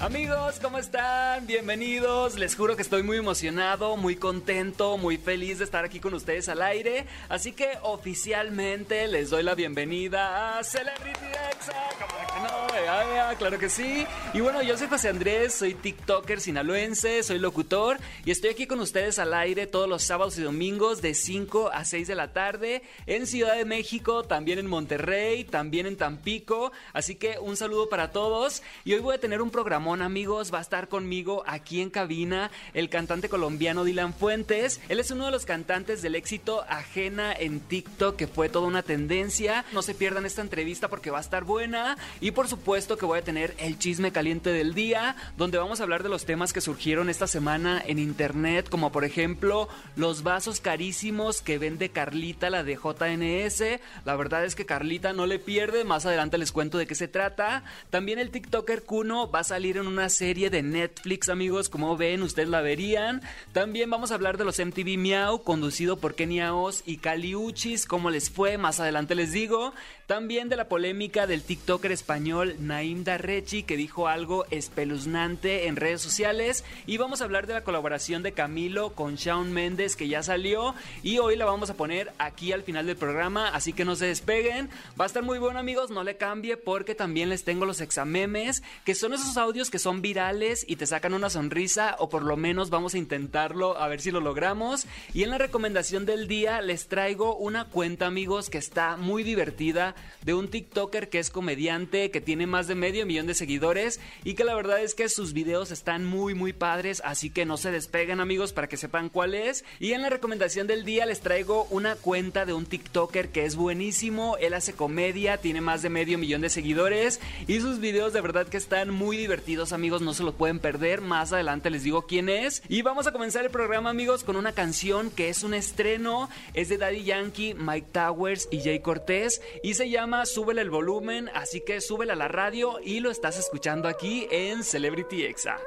Amigos, ¿cómo están? Bienvenidos. Les juro que estoy muy emocionado, muy contento, muy feliz de estar aquí con ustedes al aire. Así que oficialmente les doy la bienvenida a Celebrity Exa. que no? claro que sí. Y bueno, yo soy José Andrés, soy TikToker sinaloense, soy locutor y estoy aquí con ustedes al aire todos los sábados y domingos de 5 a 6 de la tarde en Ciudad de México, también en Monterrey, también en Tampico. Así que un saludo para todos. Y hoy voy a tener un programa amigos, va a estar conmigo aquí en cabina el cantante colombiano Dylan Fuentes. Él es uno de los cantantes del éxito Ajena en TikTok, que fue toda una tendencia. No se pierdan esta entrevista porque va a estar buena. Y por supuesto que voy a tener el chisme caliente del día, donde vamos a hablar de los temas que surgieron esta semana en internet, como por ejemplo los vasos carísimos que vende Carlita, la de JNS. La verdad es que Carlita no le pierde, más adelante les cuento de qué se trata. También el TikToker Kuno va a salir en una serie de Netflix, amigos, como ven, ustedes la verían. También vamos a hablar de los MTV Miau, conducido por Kenia Oz y Caliuchis, cómo les fue, más adelante les digo. También de la polémica del TikToker español Naim Darrechi, que dijo algo espeluznante en redes sociales. Y vamos a hablar de la colaboración de Camilo con Shawn Mendes, que ya salió. Y hoy la vamos a poner aquí al final del programa, así que no se despeguen. Va a estar muy bueno, amigos, no le cambie, porque también les tengo los examemes, que son esos audios que son virales y te sacan una sonrisa o por lo menos vamos a intentarlo a ver si lo logramos. Y en la recomendación del día les traigo una cuenta amigos que está muy divertida de un TikToker que es comediante, que tiene más de medio millón de seguidores y que la verdad es que sus videos están muy muy padres, así que no se despeguen amigos para que sepan cuál es. Y en la recomendación del día les traigo una cuenta de un TikToker que es buenísimo, él hace comedia, tiene más de medio millón de seguidores y sus videos de verdad que están muy divertidos amigos, no se lo pueden perder. Más adelante les digo quién es. Y vamos a comenzar el programa amigos con una canción que es un estreno. Es de Daddy Yankee, Mike Towers y Jay Cortés. Y se llama Súbele el volumen. Así que súbele a la radio y lo estás escuchando aquí en Celebrity Exa.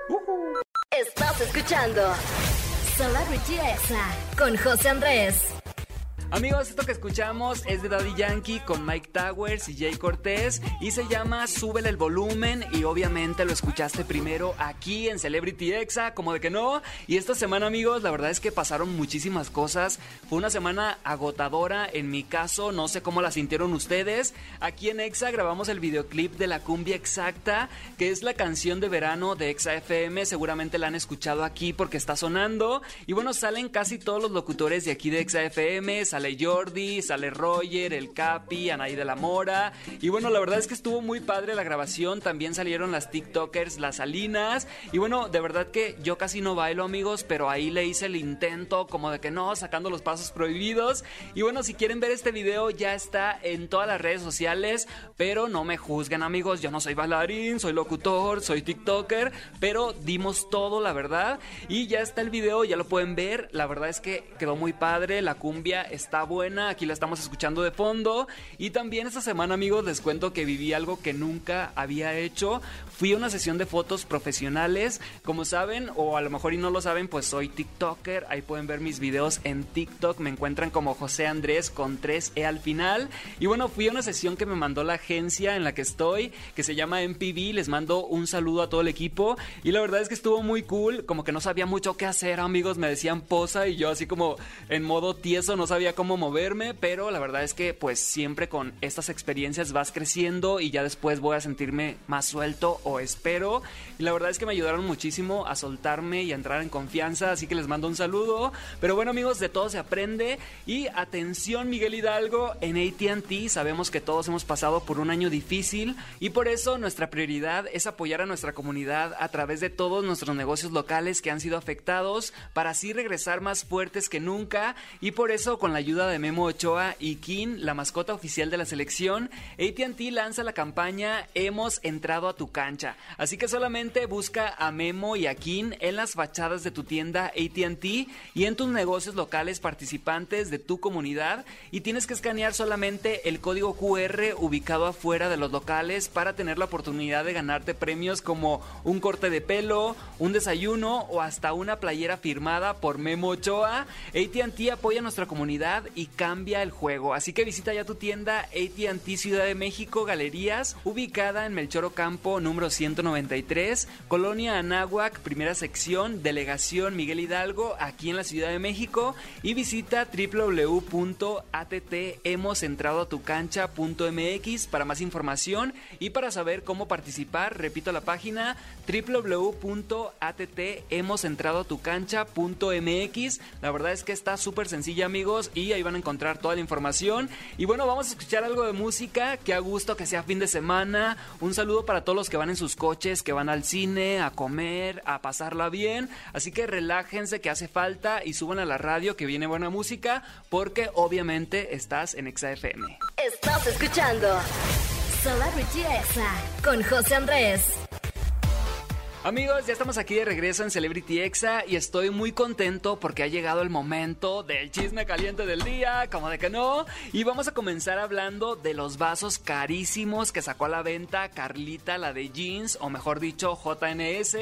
Estás escuchando Celebrity Exa con José Andrés. Amigos, esto que escuchamos es de Daddy Yankee con Mike Towers y Jay Cortés y se llama Súbele el volumen y obviamente lo escuchaste primero aquí en Celebrity Exa, como de que no. Y esta semana, amigos, la verdad es que pasaron muchísimas cosas. Fue una semana agotadora en mi caso, no sé cómo la sintieron ustedes. Aquí en Exa grabamos el videoclip de La Cumbia Exacta, que es la canción de verano de Exa FM. Seguramente la han escuchado aquí porque está sonando. Y bueno, salen casi todos los locutores de aquí de Exa FM sale Jordi, sale Roger, el Capi, Anaí de la Mora. Y bueno, la verdad es que estuvo muy padre la grabación. También salieron las TikTokers, las Salinas. Y bueno, de verdad que yo casi no bailo, amigos, pero ahí le hice el intento como de que no, sacando los pasos prohibidos. Y bueno, si quieren ver este video, ya está en todas las redes sociales. Pero no me juzguen, amigos. Yo no soy bailarín, soy locutor, soy TikToker. Pero dimos todo, la verdad. Y ya está el video, ya lo pueden ver. La verdad es que quedó muy padre. La cumbia está está buena, aquí la estamos escuchando de fondo. Y también esta semana, amigos, les cuento que viví algo que nunca había hecho. Fui a una sesión de fotos profesionales. Como saben, o a lo mejor y no lo saben, pues soy TikToker. Ahí pueden ver mis videos en TikTok. Me encuentran como José Andrés con 3E al final. Y bueno, fui a una sesión que me mandó la agencia en la que estoy, que se llama MPV. Les mando un saludo a todo el equipo. Y la verdad es que estuvo muy cool. Como que no sabía mucho qué hacer, amigos. Me decían posa y yo así como en modo tieso, no sabía cómo cómo moverme, pero la verdad es que pues siempre con estas experiencias vas creciendo y ya después voy a sentirme más suelto o espero. Y la verdad es que me ayudaron muchísimo a soltarme y a entrar en confianza, así que les mando un saludo. Pero bueno amigos, de todo se aprende y atención Miguel Hidalgo, en ATT sabemos que todos hemos pasado por un año difícil y por eso nuestra prioridad es apoyar a nuestra comunidad a través de todos nuestros negocios locales que han sido afectados para así regresar más fuertes que nunca y por eso con la ayuda de Memo Ochoa y Kin, la mascota oficial de la selección, ATT lanza la campaña Hemos entrado a tu cancha. Así que solamente busca a Memo y a Kin en las fachadas de tu tienda ATT y en tus negocios locales participantes de tu comunidad y tienes que escanear solamente el código QR ubicado afuera de los locales para tener la oportunidad de ganarte premios como un corte de pelo, un desayuno o hasta una playera firmada por Memo Ochoa. ATT apoya a nuestra comunidad y cambia el juego. Así que visita ya tu tienda ATT Ciudad de México Galerías, ubicada en Melchor Ocampo número 193, Colonia Anáhuac, primera sección, Delegación Miguel Hidalgo, aquí en la Ciudad de México. Y visita www.atthemosentradoatucancha.mx para más información y para saber cómo participar. Repito la página www.atthemosentradoatucancha.mx. La verdad es que está súper sencilla, amigos, y ahí van a encontrar toda la información. Y bueno, vamos a escuchar algo de música. Que a gusto que sea fin de semana. Un saludo para todos los que van en sus coches, que van al cine, a comer, a pasarla bien. Así que relájense que hace falta y suban a la radio que viene buena música, porque obviamente estás en XAFM. Estás escuchando Celebrity Exa con José Andrés. Amigos, ya estamos aquí de regreso en Celebrity Exa y estoy muy contento porque ha llegado el momento del chisme caliente del día, como de que no. Y vamos a comenzar hablando de los vasos carísimos que sacó a la venta Carlita, la de jeans, o mejor dicho, JNS,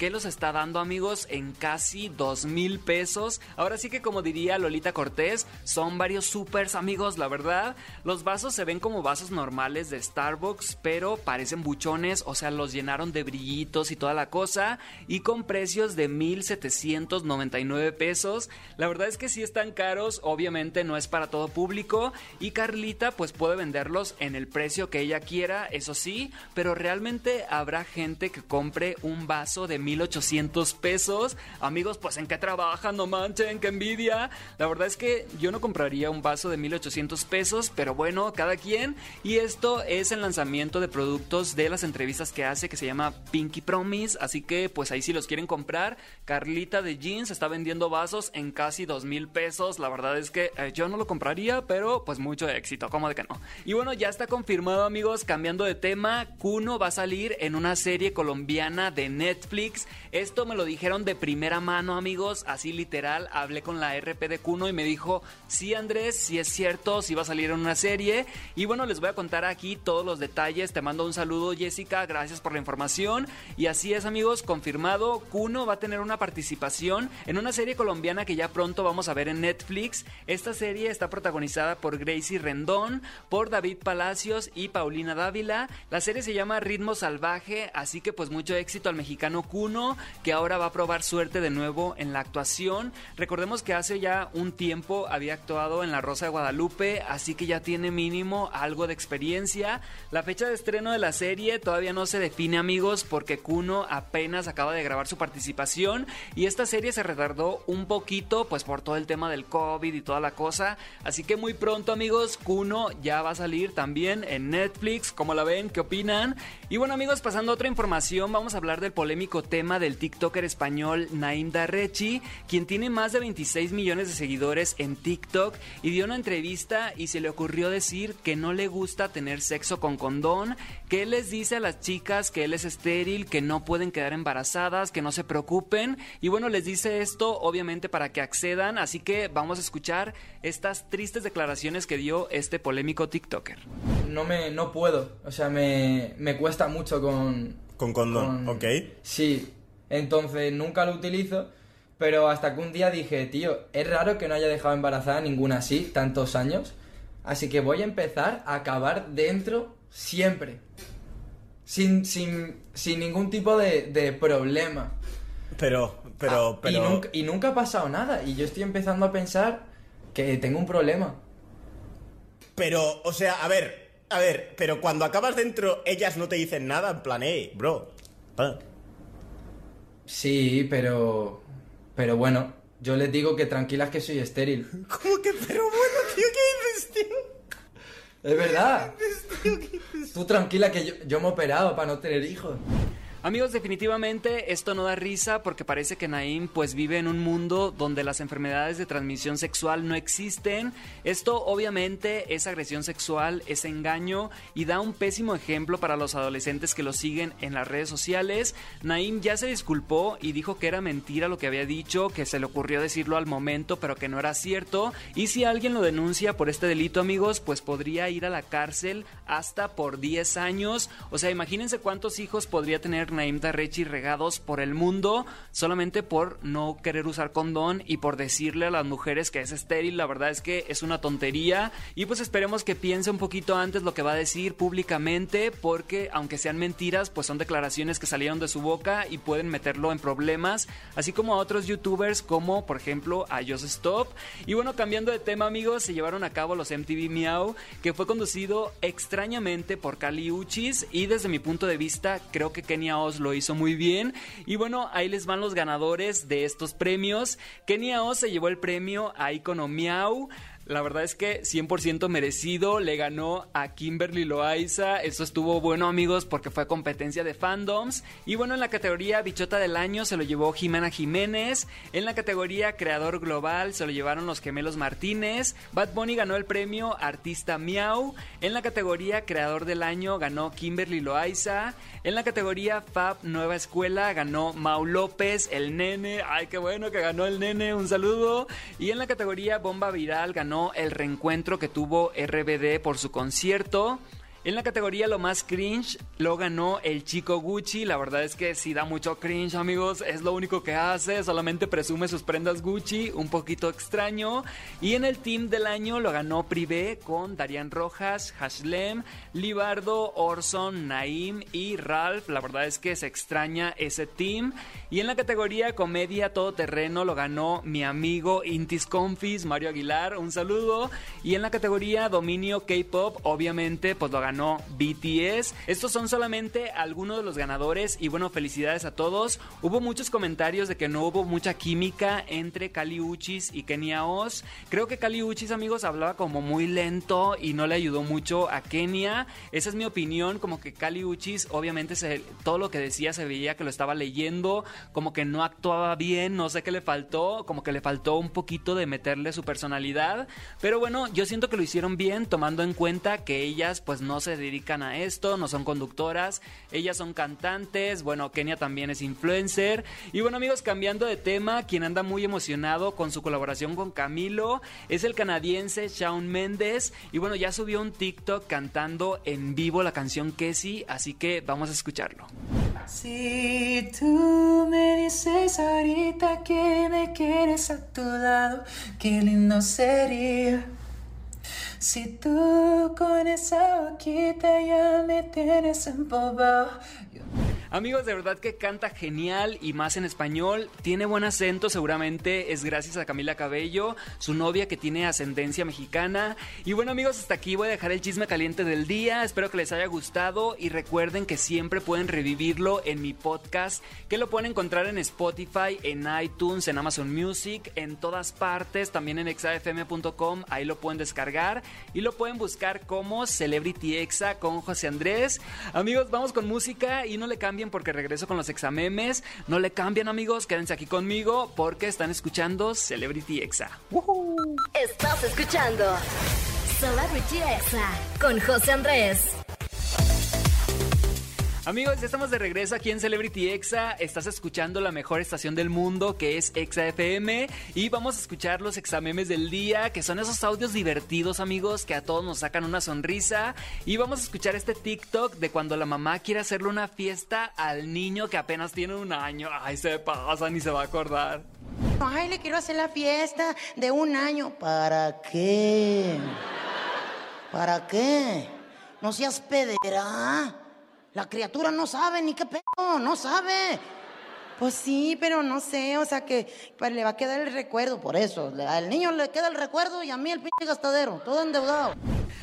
que los está dando amigos en casi dos mil pesos. Ahora sí que como diría Lolita Cortés, son varios supers amigos, la verdad. Los vasos se ven como vasos normales de Starbucks, pero parecen buchones, o sea, los llenaron de brillitos y toda la cosa y con precios de 1.799 pesos. La verdad es que sí están caros, obviamente no es para todo público y Carlita pues puede venderlos en el precio que ella quiera, eso sí, pero realmente habrá gente que compre un vaso de 1.800 pesos. Amigos, pues en qué trabajan, no manchen, qué envidia. La verdad es que yo no compraría un vaso de 1.800 pesos, pero bueno, cada quien. Y esto es el lanzamiento de productos de las entrevistas que hace que se llama Pinky Promise así que pues ahí si los quieren comprar, Carlita de Jeans está vendiendo vasos en casi dos mil pesos. La verdad es que eh, yo no lo compraría, pero pues mucho éxito, ¿cómo de que no? Y bueno, ya está confirmado amigos, cambiando de tema, Kuno va a salir en una serie colombiana de Netflix. Esto me lo dijeron de primera mano amigos, así literal, hablé con la RP de Kuno y me dijo, sí Andrés, sí es cierto, sí va a salir en una serie. Y bueno, les voy a contar aquí todos los detalles. Te mando un saludo Jessica, gracias por la información. Y así es amigos, confirmado, Kuno va a tener una participación en una serie colombiana que ya pronto vamos a ver en Netflix. Esta serie está protagonizada por Gracie Rendón, por David Palacios y Paulina Dávila. La serie se llama Ritmo Salvaje, así que pues mucho éxito al mexicano Que ahora va a probar suerte de nuevo en la actuación. Recordemos que hace ya un tiempo había actuado en La Rosa de Guadalupe, así que ya tiene mínimo algo de experiencia. La fecha de estreno de la serie todavía no se define amigos porque Kuno apenas acaba de grabar su participación y esta serie se retardó un poquito pues por todo el tema del COVID y toda la cosa. Así que muy pronto amigos, Kuno ya va a salir también en Netflix. ¿Cómo la ven? ¿Qué opinan? Y bueno amigos, pasando a otra información, vamos a hablar del polémico tema del TikToker español Naim Darrechi, quien tiene más de 26 millones de seguidores en TikTok y dio una entrevista y se le ocurrió decir que no le gusta tener sexo con condón, que él les dice a las chicas que él es estéril, que no pueden quedar embarazadas, que no se preocupen. Y bueno, les dice esto obviamente para que accedan, así que vamos a escuchar estas tristes declaraciones que dio este polémico TikToker. No me, no puedo, o sea, me, me cuesta mucho con... Con condón, ok. Sí, entonces nunca lo utilizo, pero hasta que un día dije, tío, es raro que no haya dejado embarazada ninguna así, tantos años, así que voy a empezar a acabar dentro siempre sin, sin, sin ningún tipo de, de problema. Pero, pero, Ah, pero... Y nunca, y nunca ha pasado nada. Y yo estoy empezando a pensar que tengo un problema. Pero, o sea, a ver, a ver, pero cuando acabas dentro, ellas no te dicen nada, en plan, hey, bro. Sí, pero... Pero bueno, yo les digo que tranquilas que soy estéril. ¿Cómo que? Pero bueno, tío, ¿qué dices, tío? Es verdad. Tú tranquila que yo, yo me he operado para no tener hijos. Amigos, definitivamente esto no da risa porque parece que Naim pues vive en un mundo donde las enfermedades de transmisión sexual no existen. Esto obviamente es agresión sexual, es engaño y da un pésimo ejemplo para los adolescentes que lo siguen en las redes sociales. Naim ya se disculpó y dijo que era mentira lo que había dicho, que se le ocurrió decirlo al momento pero que no era cierto. Y si alguien lo denuncia por este delito amigos, pues podría ir a la cárcel hasta por 10 años. O sea, imagínense cuántos hijos podría tener Naim Darrechi regados por el mundo solamente por no querer usar condón y por decirle a las mujeres que es estéril. La verdad es que es una tontería y pues esperemos que piense un poquito antes lo que va a decir públicamente porque aunque sean mentiras, pues son declaraciones que salieron de su boca y pueden meterlo en problemas, así como a otros youtubers como por ejemplo a Just Stop. Y bueno, cambiando de tema amigos, se llevaron a cabo los MTV Miau, que fue conducido extrañamente por Kali Uchis y desde mi punto de vista creo que Kenia lo hizo muy bien. Y bueno, ahí les van los ganadores de estos premios. Kenia Oz se llevó el premio a Icono Miau. La verdad es que 100% merecido, le ganó a Kimberly Loaiza. Eso estuvo bueno, amigos, porque fue competencia de fandoms. Y bueno, en la categoría Bichota del Año se lo llevó Jimena Jiménez. En la categoría Creador Global se lo llevaron los gemelos Martínez. Bad Bunny ganó el premio Artista Miau. En la categoría Creador del Año ganó Kimberly Loaiza. En la categoría Fab Nueva Escuela ganó Mau López, el nene. Ay, qué bueno que ganó el nene, un saludo. Y en la categoría Bomba Viral ganó el reencuentro que tuvo RBD por su concierto. En la categoría lo más cringe lo ganó el chico Gucci. La verdad es que sí da mucho cringe, amigos. Es lo único que hace. Solamente presume sus prendas Gucci. Un poquito extraño. Y en el team del año lo ganó Privé con Darian Rojas, Hashlem, Libardo, Orson, Naim y Ralph. La verdad es que se extraña ese team. Y en la categoría comedia todoterreno lo ganó mi amigo Intis Confis, Mario Aguilar. Un saludo. Y en la categoría dominio K-pop, obviamente, pues lo ganó ganó BTS. Estos son solamente algunos de los ganadores y bueno, felicidades a todos. Hubo muchos comentarios de que no hubo mucha química entre Kali Uchis y Kenia Oz. Creo que Kali Uchis, amigos, hablaba como muy lento y no le ayudó mucho a Kenia. Esa es mi opinión, como que Kali Uchis obviamente todo lo que decía se veía que lo estaba leyendo, como que no actuaba bien, no sé qué le faltó, como que le faltó un poquito de meterle su personalidad, pero bueno, yo siento que lo hicieron bien tomando en cuenta que ellas pues no se dedican a esto, no son conductoras, ellas son cantantes, bueno, Kenia también es influencer. Y bueno amigos, cambiando de tema, quien anda muy emocionado con su colaboración con Camilo es el canadiense Shawn Mendes. Y bueno, ya subió un TikTok cantando en vivo la canción Kessie, así que vamos a escucharlo. Si tú me dices ahorita que me quieres a tu lado, qué lindo sería. Si tú con esa boquita ya me tienes embobado. Amigos, de verdad que canta genial y más en español. Tiene buen acento, seguramente es gracias a Camila Cabello, su novia que tiene ascendencia mexicana. Y bueno, amigos, hasta aquí voy a dejar el chisme caliente del día. Espero que les haya gustado y recuerden que siempre pueden revivirlo en mi podcast, que lo pueden encontrar en Spotify, en iTunes, en Amazon Music, en todas partes, también en exafm.com. Ahí lo pueden descargar y lo pueden buscar como Celebrity Exa con José Andrés. Amigos, vamos con música y no le cambien porque regreso con los examemes. No le cambien amigos, quédense aquí conmigo porque están escuchando Celebrity Exa. Estás escuchando Celebrity Exa con José Andrés. Amigos, ya estamos de regreso aquí en Celebrity Exa. Estás escuchando la mejor estación del mundo que es Exa FM y vamos a escuchar los examemes del día, que son esos audios divertidos, amigos, que a todos nos sacan una sonrisa y vamos a escuchar este TikTok de cuando la mamá quiere hacerle una fiesta al niño que apenas tiene un año. Ay, se pasa ni se va a acordar. Ay, le quiero hacer la fiesta de un año. ¿Para qué? ¿Para qué? No seas pedera. La criatura no sabe ni qué pedo, no sabe. Pues sí, pero no sé, o sea que pues, le va a quedar el recuerdo, por eso. Al niño le queda el recuerdo y a mí el pinche gastadero, todo endeudado.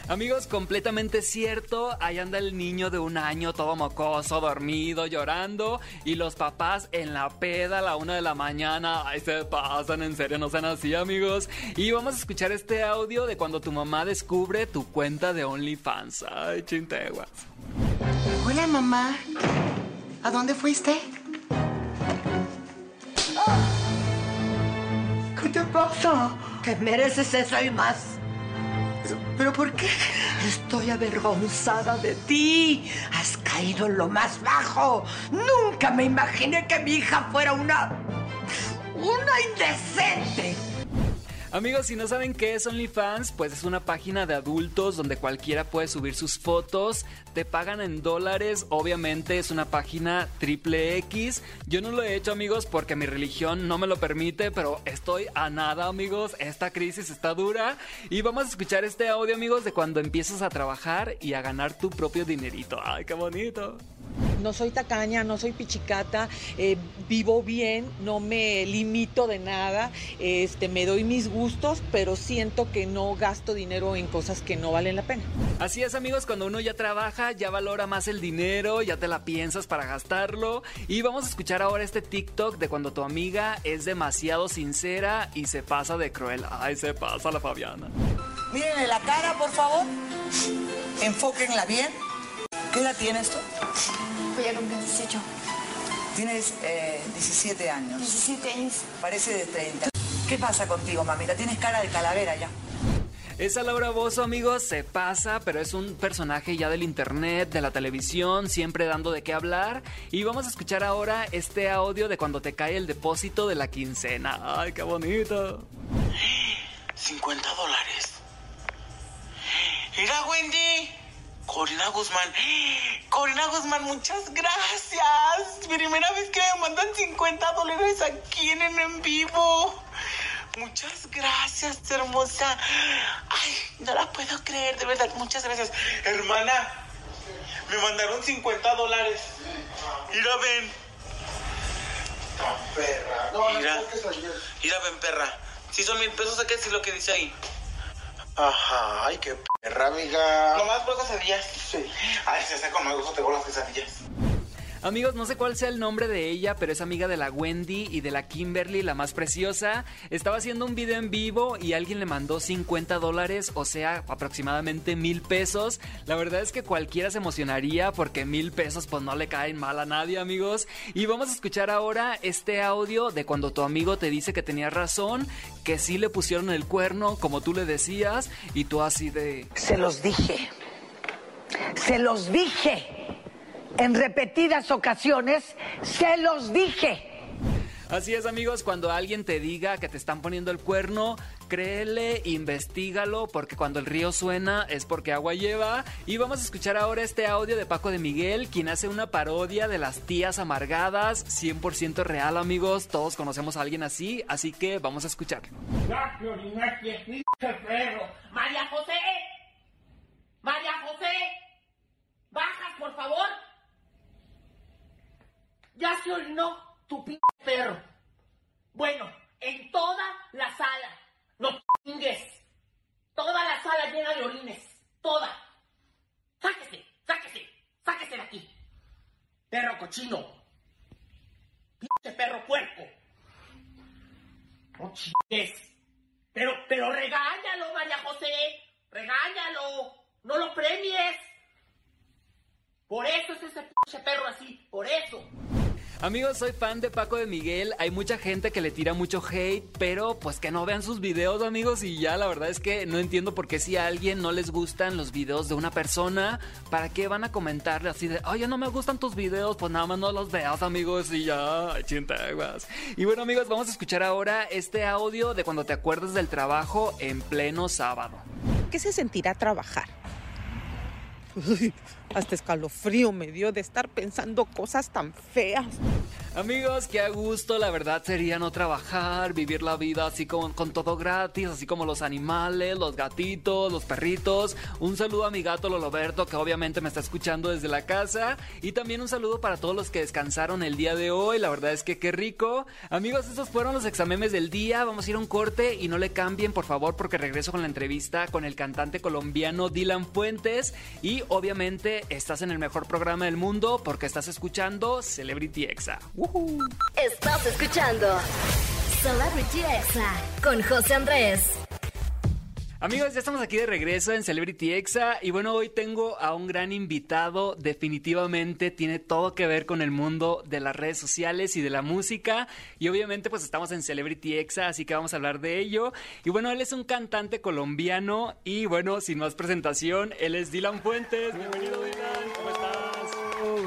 Amigos, completamente cierto. Ahí anda el niño de un año, todo mocoso, dormido, llorando. Y los papás en la peda a la una de la mañana. Ay, se pasan, en serio, no sean así, amigos. Y vamos a escuchar este audio de cuando tu mamá descubre tu cuenta de OnlyFans. Ay, chinteguas. Hola mamá, ¿A dónde fuiste? ¿Qué te pasa? Que mereces eso y más. ¿Pero por qué? Estoy avergonzada de ti. Has caído en lo más bajo. Nunca me imaginé que mi hija fuera una... una indecente. Amigos, si no saben qué es OnlyFans, pues es una página de adultos donde cualquiera puede subir sus fotos, te pagan en dólares, obviamente es una página triple X. Yo no lo he hecho amigos porque mi religión no me lo permite, pero estoy a nada amigos, esta crisis está dura y vamos a escuchar este audio amigos de cuando empiezas a trabajar y a ganar tu propio dinerito. ¡Ay, qué bonito! No soy tacaña, no soy pichicata, eh, vivo bien, no me limito de nada, este, me doy mis gustos, pero siento que no gasto dinero en cosas que no valen la pena. Así es amigos, cuando uno ya trabaja, ya valora más el dinero, ya te la piensas para gastarlo. Y vamos a escuchar ahora este TikTok de cuando tu amiga es demasiado sincera y se pasa de cruel. Ay, se pasa la Fabiana. Mírenle la cara, por favor. Enfóquenla bien. ¿Qué edad tienes tú? Voy a cumplir 18. Tienes eh, 17 años. 17 años. Parece de 30. ¿Qué pasa contigo, mamita? Tienes cara de calavera ya. Esa Laura Bozo, amigos, se pasa, pero es un personaje ya del internet, de la televisión, siempre dando de qué hablar. Y vamos a escuchar ahora este audio de cuando te cae el depósito de la quincena. ¡Ay, qué bonito! 50 dólares. Mira, Wendy. Corina Guzmán. Corina Guzmán, muchas gracias. Primera vez que me mandan 50 dólares aquí en en vivo. Muchas gracias, hermosa. Ay, no la puedo creer, de verdad. Muchas gracias. Hermana, me mandaron 50 dólares. Mira, ven. Perra. No, Mira. Mira, ven, perra. Si son mil pesos, ¿a qué es lo que dice ahí? Ajá, ay, qué perra, amiga. Nomás por quesadillas. Sí. Ay, se hace me gusta, tengo las quesadillas. Amigos, no sé cuál sea el nombre de ella, pero es amiga de la Wendy y de la Kimberly, la más preciosa. Estaba haciendo un video en vivo y alguien le mandó 50 dólares, o sea, aproximadamente mil pesos. La verdad es que cualquiera se emocionaría porque mil pesos pues no le caen mal a nadie, amigos. Y vamos a escuchar ahora este audio de cuando tu amigo te dice que tenía razón, que sí le pusieron el cuerno, como tú le decías, y tú así de... Se los dije. Se los dije. En repetidas ocasiones, se los dije. Así es amigos, cuando alguien te diga que te están poniendo el cuerno, créele, investigalo, porque cuando el río suena es porque agua lleva. Y vamos a escuchar ahora este audio de Paco de Miguel, quien hace una parodia de las tías amargadas, 100% real amigos, todos conocemos a alguien así, así que vamos a escucharlo. María José. María José. Bajas, por favor. Ya se orinó tu pinche perro. Bueno, en toda la sala. No chingues. Toda la sala llena de orines. Toda. Sáquese, sáquese, sáquese de aquí. Perro cochino. Pinche perro puerco. No chingues. Pero, pero regáñalo, María José. Regáñalo. No lo premies. Por eso es ese pinche perro así. Por eso. Amigos, soy fan de Paco de Miguel. Hay mucha gente que le tira mucho hate, pero pues que no vean sus videos, amigos. Y ya la verdad es que no entiendo por qué si a alguien no les gustan los videos de una persona, ¿para qué van a comentarle así de, oye, no me gustan tus videos? Pues nada más no los veas, amigos, y ya, chintaguas. Y bueno, amigos, vamos a escuchar ahora este audio de cuando te acuerdas del trabajo en pleno sábado. ¿Qué se sentirá trabajar? Hasta escalofrío me dio de estar pensando cosas tan feas. Amigos, qué a gusto, la verdad sería no trabajar, vivir la vida así con, todo gratis, así como los animales, los gatitos, los perritos. Un saludo a mi gato Loloberto, que obviamente me está escuchando desde la casa. Y también un saludo para todos los que descansaron el día de hoy, la verdad es que qué rico. Amigos, estos fueron los examemes del día, vamos a ir a un corte y no le cambien, por favor, porque regreso con la entrevista con el cantante colombiano Dylan Fuentes. Y obviamente estás en el mejor programa del mundo porque estás escuchando Celebrity Exa. Estás escuchando Celebrity Exa con José Andrés. Amigos, ya estamos aquí de regreso en Celebrity Exa y bueno, hoy tengo a un gran invitado, definitivamente tiene todo que ver con el mundo de las redes sociales y de la música y obviamente pues estamos en Celebrity Exa, así que vamos a hablar de ello. Y bueno, él es un cantante colombiano y bueno, sin más presentación, él es Dylan Fuentes. Bienvenido Dylan, ¿cómo estás?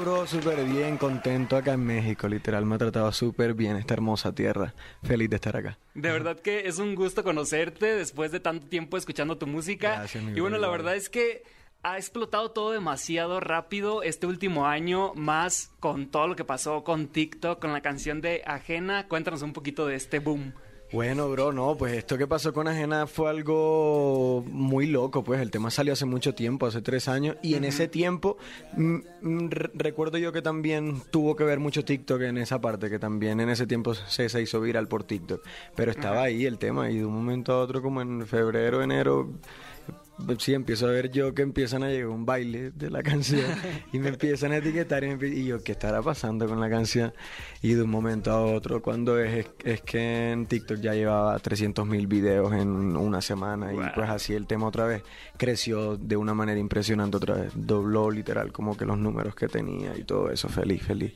Bro, súper bien, contento acá en México, literal, me ha tratado súper bien esta hermosa tierra, feliz de estar acá. De verdad que es un gusto conocerte después de tanto tiempo escuchando tu música. Gracias, mi y bueno, bro, la verdad es que ha explotado todo demasiado rápido este último año, más con todo lo que pasó con TikTok, con la canción de Ajena. Cuéntanos un poquito de este boom. Bueno, bro, no, pues esto que pasó con Ajena fue algo muy loco, pues el tema salió hace mucho tiempo, hace tres años, y en ese tiempo mm, mm, re- recuerdo yo que también tuvo que ver mucho TikTok en esa parte, que también en ese tiempo se, se hizo viral por TikTok, pero estaba ahí el tema y de un momento a otro, como en febrero, enero, sí empiezo a ver yo que empiezan a llegar un baile de la canción y me empiezan a etiquetar y, me empie- y yo, ¿qué estará pasando con la canción? Y de un momento a otro, cuando es, es que en TikTok ya llevaba 300 mil videos en una semana y pues así el tema otra vez creció de una manera impresionante otra vez, dobló literal como que los números que tenía y todo eso, feliz, feliz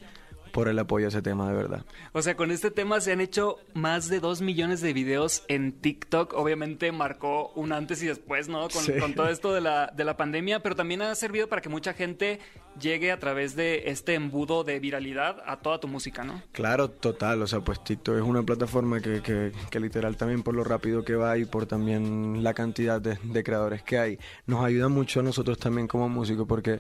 por el apoyo a ese tema de verdad. O sea, con este tema se han hecho más de dos millones de videos en TikTok. Obviamente marcó un antes y después, ¿no? Con, Sí. con todo esto de la, de la pandemia, pero también ha servido para que mucha gente llegue a través de este embudo de viralidad a toda tu música, ¿no? Claro, total, o sea, pues TikTok es una plataforma que, que, que literal también por lo rápido que va y por también la cantidad de, de creadores que hay, nos ayuda mucho a nosotros también como músicos porque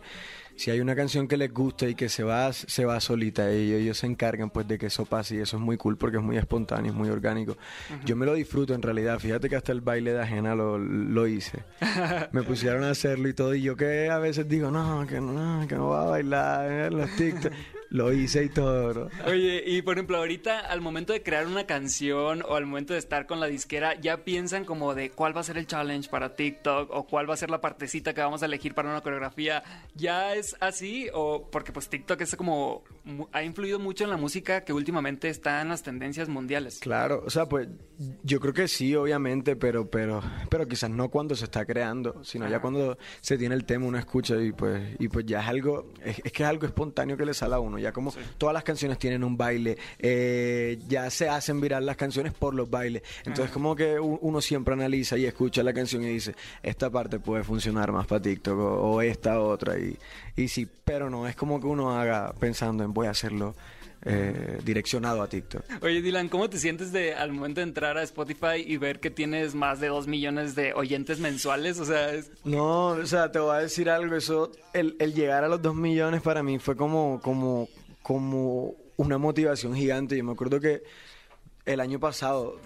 si hay una canción que les gusta y que se va, se va solita y ellos se encargan pues de que eso pase y eso es muy cool porque es muy espontáneo, es muy orgánico. Yo me lo disfruto en realidad, fíjate que hasta el baile de ajena lo, lo hice. Me pusieron a hacerlo y todo y yo que a veces digo, no, que no, que no va a bailar en los TikTok. Lo hice y todo, bro. Oye, y por ejemplo, ahorita al momento de crear una canción o al momento de estar con la disquera, ya piensan como de cuál va a ser el challenge para TikTok o cuál va a ser la partecita que vamos a elegir para una coreografía. ¿Ya es así? O porque pues TikTok es como ha influido mucho en la música que últimamente está en las tendencias mundiales. Claro, o sea, pues yo creo que sí, obviamente, pero pero pero quizás no cuando se está creando, sino ya cuando se tiene el tema, uno escucha y pues y pues ya es algo, es, es que es algo espontáneo que le sale a uno, ya como todas las canciones tienen un baile, eh, ya se hacen viral las canciones por los bailes, entonces Ajá. como que uno siempre analiza y escucha la canción y dice, esta parte puede funcionar más para TikTok o, o esta otra y, y sí, pero no, es como que uno haga pensando en voy a hacerlo eh, direccionado a TikTok. Oye, Dylan, ¿cómo te sientes de al momento de entrar a Spotify y ver que tienes más de dos millones de oyentes mensuales? O sea, es- No, o sea, te voy a decir algo, eso, el, el llegar a los dos millones para mí fue como, como, como una motivación gigante. Yo me acuerdo que el año pasado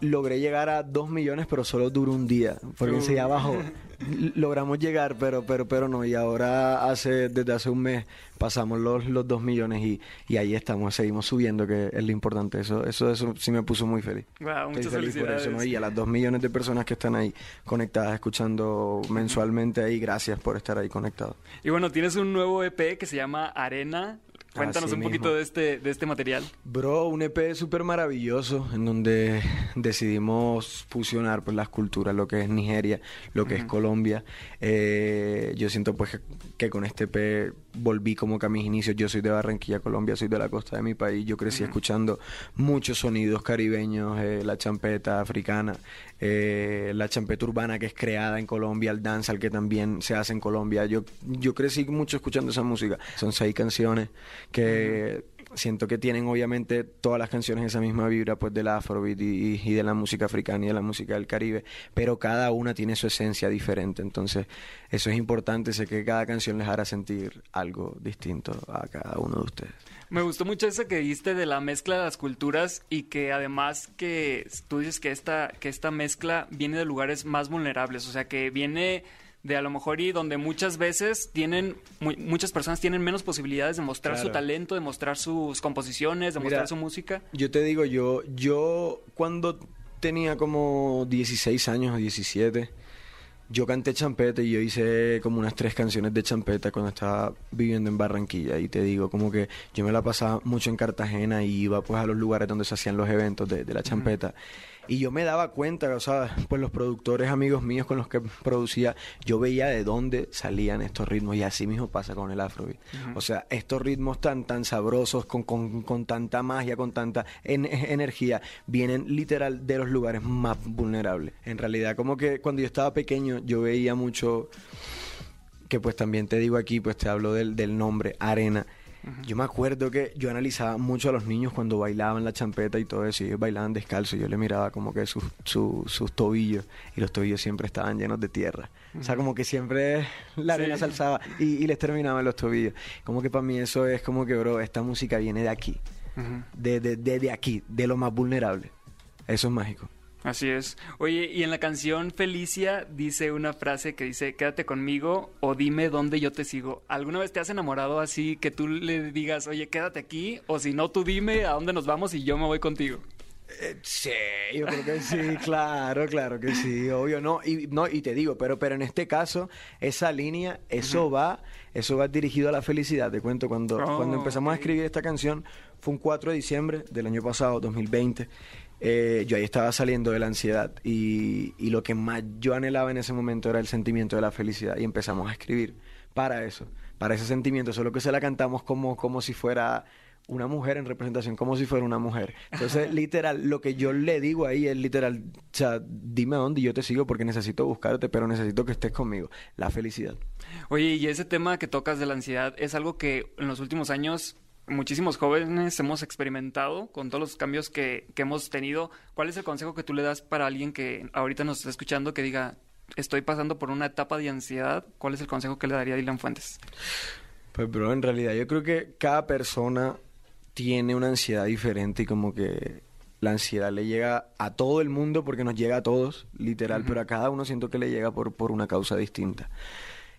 logré llegar a dos millones, pero solo duró un día, porque enseguida abajo logramos llegar, pero, pero, pero no, y ahora hace, desde hace un mes pasamos los, los dos millones y, y ahí estamos, seguimos subiendo, que es lo importante, eso, eso, eso sí me puso muy feliz. Guau, Estoy feliz por eso, ¿no? Y a las dos millones de personas que están ahí conectadas, escuchando mensualmente ahí, gracias por estar ahí conectados. Y bueno, tienes un nuevo EP que se llama Arena. Cuéntanos Así un poquito mismo. de este, de este material. Bro, un EP súper maravilloso en donde decidimos fusionar pues, las culturas, lo que es Nigeria, lo que es. Colombia. Eh, yo siento pues que, que con este EP volví como que a mis inicios. Yo soy de Barranquilla, Colombia, soy de la costa de mi país. Yo crecí escuchando muchos sonidos caribeños, eh, la champeta africana, eh, la champeta urbana que es creada en Colombia, el dancehall que también se hace en Colombia. Yo, yo crecí mucho escuchando esa música. Son seis canciones que siento que tienen obviamente todas las canciones esa misma vibra pues del afrobeat y, de la música africana y de la música del Caribe, pero cada una tiene su esencia diferente, entonces eso es importante, sé que cada canción les hará sentir algo distinto a cada uno de ustedes. Me gustó mucho eso que diste de la mezcla de las culturas y que además que tú dices que esta, que esta mezcla viene de lugares más vulnerables, o sea que viene de a lo mejor y donde muchas veces tienen, mu- muchas personas tienen menos posibilidades de mostrar su talento, de mostrar sus composiciones, de mostrar su música. Yo te digo, yo, yo cuando tenía como 16 años o 17, yo canté champeta y yo hice como unas tres canciones de champeta cuando estaba viviendo en Barranquilla. Y te digo, como que yo me la pasaba mucho en Cartagena y iba pues a los lugares donde se hacían los eventos de, de la champeta. Y yo me daba cuenta, o sea, pues los productores amigos míos con los que producía, yo veía de dónde salían estos ritmos y así mismo pasa con el afrobeat. O sea, estos ritmos tan, tan sabrosos, con, con, con tanta magia, con tanta en- energía, vienen literal de los lugares más vulnerables. En realidad, como que cuando yo estaba pequeño, yo veía mucho que pues también te digo aquí, pues te hablo del, del nombre, arena. Yo me acuerdo que yo analizaba mucho a los niños cuando bailaban la champeta y todo eso, y ellos bailaban descalzos, y yo le miraba como que sus, su- sus tobillos, y los tobillos siempre estaban llenos de tierra. O sea, como que siempre la arena Sí. se alzaba y, y les terminaba en los tobillos. Como que para mí eso es como que, bro, esta música viene de aquí, de, de, de, de aquí, de lo más vulnerable. Eso es mágico. Así es. Oye, y en la canción Felicia dice una frase que dice, quédate conmigo o dime dónde yo te sigo. ¿Alguna vez te has enamorado así que tú le digas, oye, quédate aquí? O si no, tú dime a dónde nos vamos y yo me voy contigo. Sí, yo creo que sí, claro, claro que sí, obvio, no, y no, y te digo, pero, pero en este caso, esa línea, eso va, eso va dirigido a la felicidad. Te cuento, cuando, Oh, cuando empezamos a escribir esta canción, fue un 4 de diciembre del año pasado, 2020. Eh, yo ahí estaba saliendo de la ansiedad y, y lo que más yo anhelaba en ese momento era el sentimiento de la felicidad y empezamos a escribir para eso, para ese sentimiento, solo que se la cantamos como, como si fuera una mujer en representación, como si fuera una mujer. Entonces, literal, lo que yo le digo ahí es literal, o sea, dime a dónde y yo te sigo porque necesito buscarte, pero necesito que estés conmigo. La felicidad. Oye, y ese tema que tocas de la ansiedad es algo que en los últimos años muchísimos jóvenes hemos experimentado con todos los cambios que, que hemos tenido. ¿Cuál es el consejo que tú le das para alguien que ahorita nos está escuchando que diga, estoy pasando por una etapa de ansiedad? ¿Cuál es el consejo que le daría a Dylan Fuentes? Pues, bro, en realidad yo creo que cada persona tiene una ansiedad diferente y como que la ansiedad le llega a todo el mundo porque nos llega a todos, literal, pero a cada uno siento que le llega por, por una causa distinta.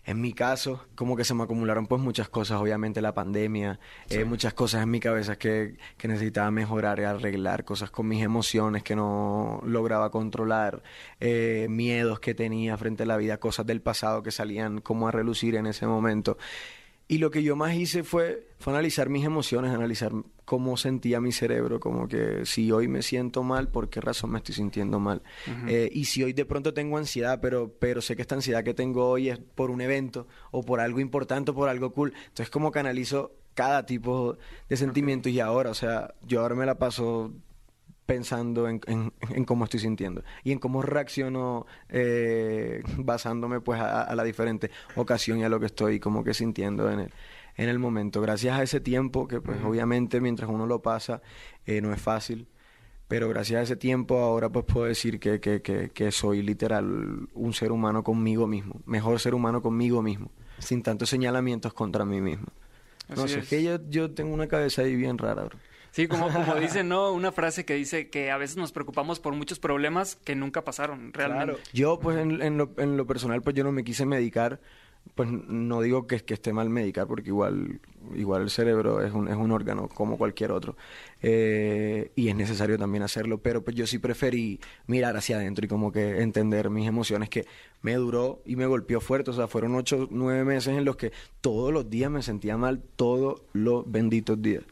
En mi caso, como que se me acumularon pues muchas cosas, obviamente la pandemia, eh, muchas cosas en mi cabeza que, que necesitaba mejorar y arreglar, cosas con mis emociones que no lograba controlar, eh, miedos que tenía frente a la vida, cosas del pasado que salían como a relucir en ese momento. Y lo que yo más hice fue, fue analizar mis emociones, analizar cómo sentía mi cerebro, como que si hoy me siento mal, ¿por qué razón me estoy sintiendo mal? Eh, y si hoy de pronto tengo ansiedad, pero, pero sé que esta ansiedad que tengo hoy es por un evento o por algo importante o por algo cool. Entonces como que analizo cada tipo de sentimiento y ahora, o sea, yo ahora me la paso pensando en, en- en cómo estoy sintiendo y en cómo reacciono eh, basándome pues a, a la diferente ocasión y a lo que estoy como que sintiendo en el, en el momento. Gracias a ese tiempo que pues obviamente mientras uno lo pasa eh, no es fácil, pero gracias a ese tiempo ahora pues puedo decir que, que, que, que soy literal un ser humano conmigo mismo, mejor ser humano conmigo mismo, sin tantos señalamientos contra mí mismo. No Así sé, es. es que yo, yo tengo una cabeza ahí bien rara, bro. Sí, como, como dice, ¿no? Una frase que dice que a veces nos preocupamos por muchos problemas que nunca pasaron, realmente. Claro. Yo, pues, en, en lo, en lo personal, pues yo no me quise medicar. Pues no digo que, que esté mal medicar, porque igual, igual el cerebro es un, es un órgano como cualquier otro. Eh, y es necesario también hacerlo. Pero pues yo sí preferí mirar hacia adentro y como que entender mis emociones, que me duró y me golpeó fuerte. O sea, fueron ocho, nueve meses en los que todos los días me sentía mal, todos los benditos días.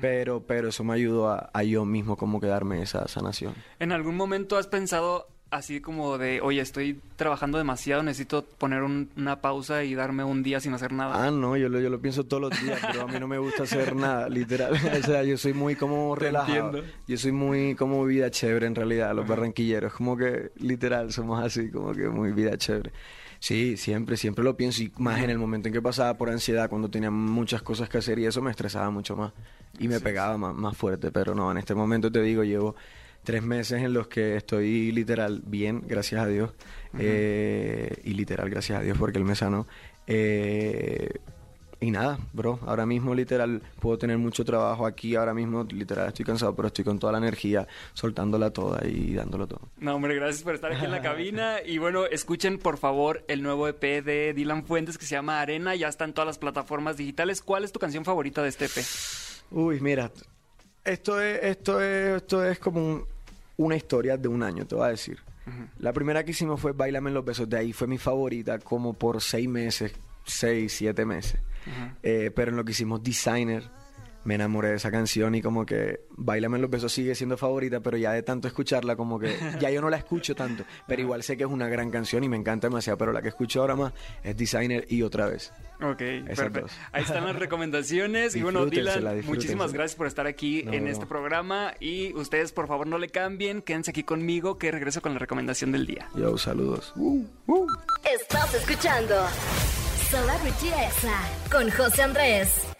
Pero, pero eso me ayudó a, a yo mismo como que darme esa sanación. ¿En algún momento has pensado así como de, oye, estoy trabajando demasiado, necesito poner un- una pausa y darme un día sin hacer nada? Ah, no, yo lo, yo lo pienso todos los días, pero a mí no me gusta hacer nada, literal. o sea, yo soy muy como Te relajado. entiendo. Yo soy muy como vida chévere en realidad, los barranquilleros, como que literal somos así, como que muy vida chévere. Sí, siempre, siempre lo pienso y más en el momento en que pasaba por ansiedad, cuando tenía muchas cosas que hacer y eso me estresaba mucho más y me pegaba más, más fuerte, pero no, en este momento te digo, llevo tres meses en los que estoy literal bien, gracias a Dios, eh, y literal gracias a Dios porque Él me sanó. Eh, y nada, bro, ahora mismo literal puedo tener mucho trabajo aquí, ahora mismo literal estoy cansado, pero estoy con toda la energía, soltándola toda y dándolo todo. No, hombre, gracias por estar aquí en la cabina. Y bueno, escuchen por favor el nuevo EP de Dylan Fuentes que se llama Arena. Ya está en todas las plataformas digitales. ¿Cuál es tu canción favorita de este EP? Uy, mira, esto es, esto es, esto es como un- una historia de un año, te voy a decir. La primera que hicimos fue Bailame en los besos, de ahí fue mi favorita como por seis meses, seis, siete meses. Eh, pero en lo que hicimos Designer, me enamoré de esa canción y como que Bailame en los besos sigue siendo favorita, pero ya de tanto escucharla como que ya yo no la escucho tanto, pero igual sé que es una gran canción y me encanta demasiado, pero la que escucho ahora más es Designer y otra vez. Ok, perfecto. Ahí están las recomendaciones. y bueno, Dylan, muchísimas gracias por estar aquí No, en no. este programa. Y ustedes, por favor, no le cambien. Quédense aquí conmigo, que regreso con la recomendación del día. Yo, saludos. Estás escuchando Celebrity Exa con José Andrés.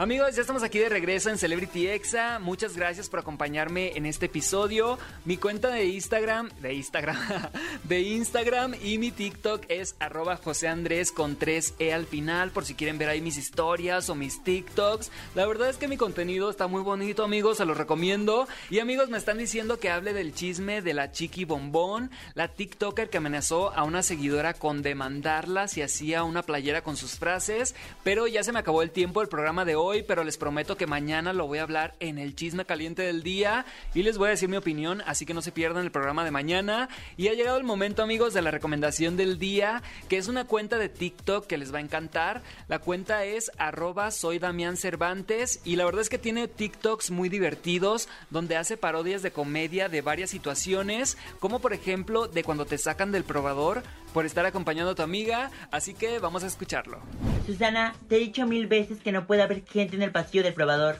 Amigos, ya estamos aquí de regreso en Celebrity Exa. Muchas gracias por acompañarme en este episodio. Mi cuenta de Instagram, de Instagram, de Instagram y mi TikTok es arroba José Andrés con 3E al final, por si quieren ver ahí mis historias o mis TikToks. La verdad es que mi contenido está muy bonito, amigos, se los recomiendo. Y amigos, me están diciendo que hable del chisme de la Chiqui Bombón, la TikToker que amenazó a una seguidora con demandarla si hacía una playera con sus frases. Pero ya se me acabó el tiempo del programa de hoy, pero les prometo que mañana lo voy a hablar en el chisme caliente del día y les voy a decir mi opinión, así que no se pierdan el programa de mañana. Y ha llegado el momento, amigos, de la recomendación del día, que es una cuenta de TikTok que les va a encantar. La cuenta es arroba soy Damián Cervantes y la verdad es que tiene TikToks muy divertidos donde hace parodias de comedia de varias situaciones, como por ejemplo de cuando te sacan del probador por estar acompañando a tu amiga, así que vamos a escucharlo. Susana, te he dicho mil veces que no puede haber gente en el pasillo del probador.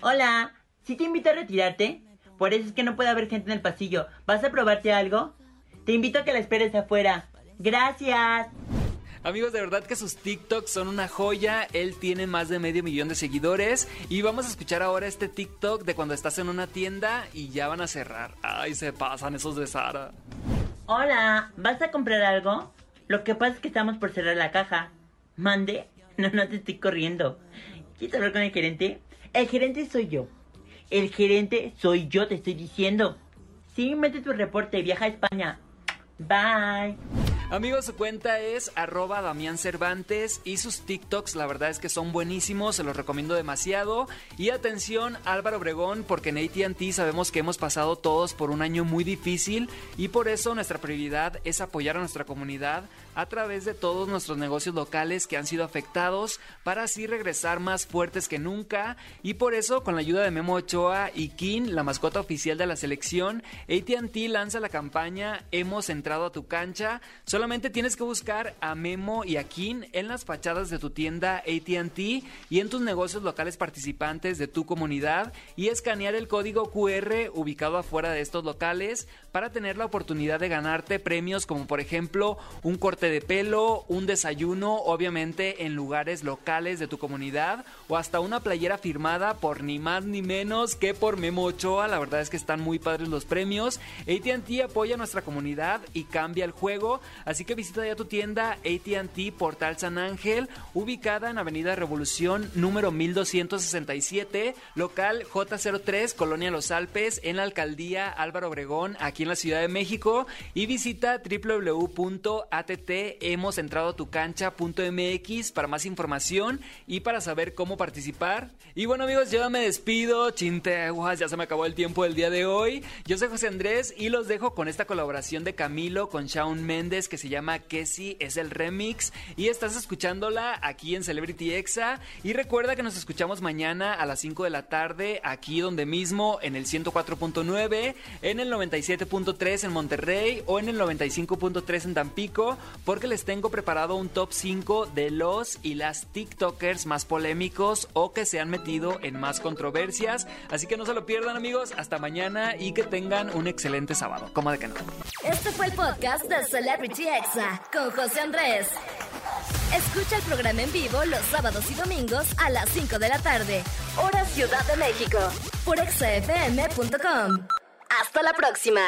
Hola, ¿sí te invito a retirarte? Por eso es que no puede haber gente en el pasillo. ¿Vas a probarte algo? Te invito a que la esperes afuera. Gracias. Amigos, de verdad que sus TikToks son una joya. Él tiene más de medio millón de seguidores. Y vamos a escuchar ahora este TikTok de cuando estás en una tienda y ya van a cerrar. Ay, se pasan esos de Sara. Hola, ¿vas a comprar algo? Lo que pasa es que estamos por cerrar la caja. ¿Mande? No, no te estoy corriendo. ¿Quieres hablar con el gerente? El gerente soy yo. El gerente soy yo, te estoy diciendo. Sí, mete tu reporte, viaja a España. Bye. Amigos, su cuenta es arroba Damián Cervantes y sus TikToks la verdad es que son buenísimos, se los recomiendo demasiado. Y atención Álvaro Obregón, porque en ATT sabemos que hemos pasado todos por un año muy difícil y por eso nuestra prioridad es apoyar a nuestra comunidad a través de todos nuestros negocios locales que han sido afectados para así regresar más fuertes que nunca. Y por eso, con la ayuda de Memo Ochoa y Kin, la mascota oficial de la selección, ATT lanza la campaña Hemos entrado a tu cancha. Solamente tienes que buscar a Memo y a Kin en las fachadas de tu tienda ATT y en tus negocios locales participantes de tu comunidad y escanear el código QR ubicado afuera de estos locales para tener la oportunidad de ganarte premios como por ejemplo un corte de pelo, un desayuno, obviamente en lugares locales de tu comunidad o hasta una playera firmada por ni más ni menos que por Memo Ochoa. La verdad es que están muy padres los premios. ATT apoya a nuestra comunidad y cambia el juego, así que visita ya tu tienda ATT Portal San Ángel, ubicada en Avenida Revolución número 1267, local J03, Colonia Los Alpes, en la alcaldía Álvaro Obregón, aquí en la Ciudad de México, y visita www.att-hemos-entrado-a-tu-cancha.mx para más información y para saber cómo participar. Y bueno amigos, yo me despido, chinteguas, ya se me acabó el tiempo del día de hoy. Yo soy José Andrés y los dejo con esta colaboración de Camilo con Shawn Méndez que se llama Que si es el remix y estás escuchándola aquí en Celebrity Exa y recuerda que nos escuchamos mañana a las 5 de la tarde aquí donde mismo en el 104.9, en el 97.3 en Monterrey o en el 95.3 en Tampico porque les tengo preparado un top 5 de los y las TikTokers más polémicos o que se han metido en más controversias. Así que no se lo pierdan amigos, hasta mañana y que tengan un excelente sábado. ¿Cómo de que no? Este fue el podcast de Celebrity Exa con José Andrés. Escucha el programa en vivo los sábados y domingos a las 5 de la tarde, hora Ciudad de México, por exafm.com. Hasta la próxima.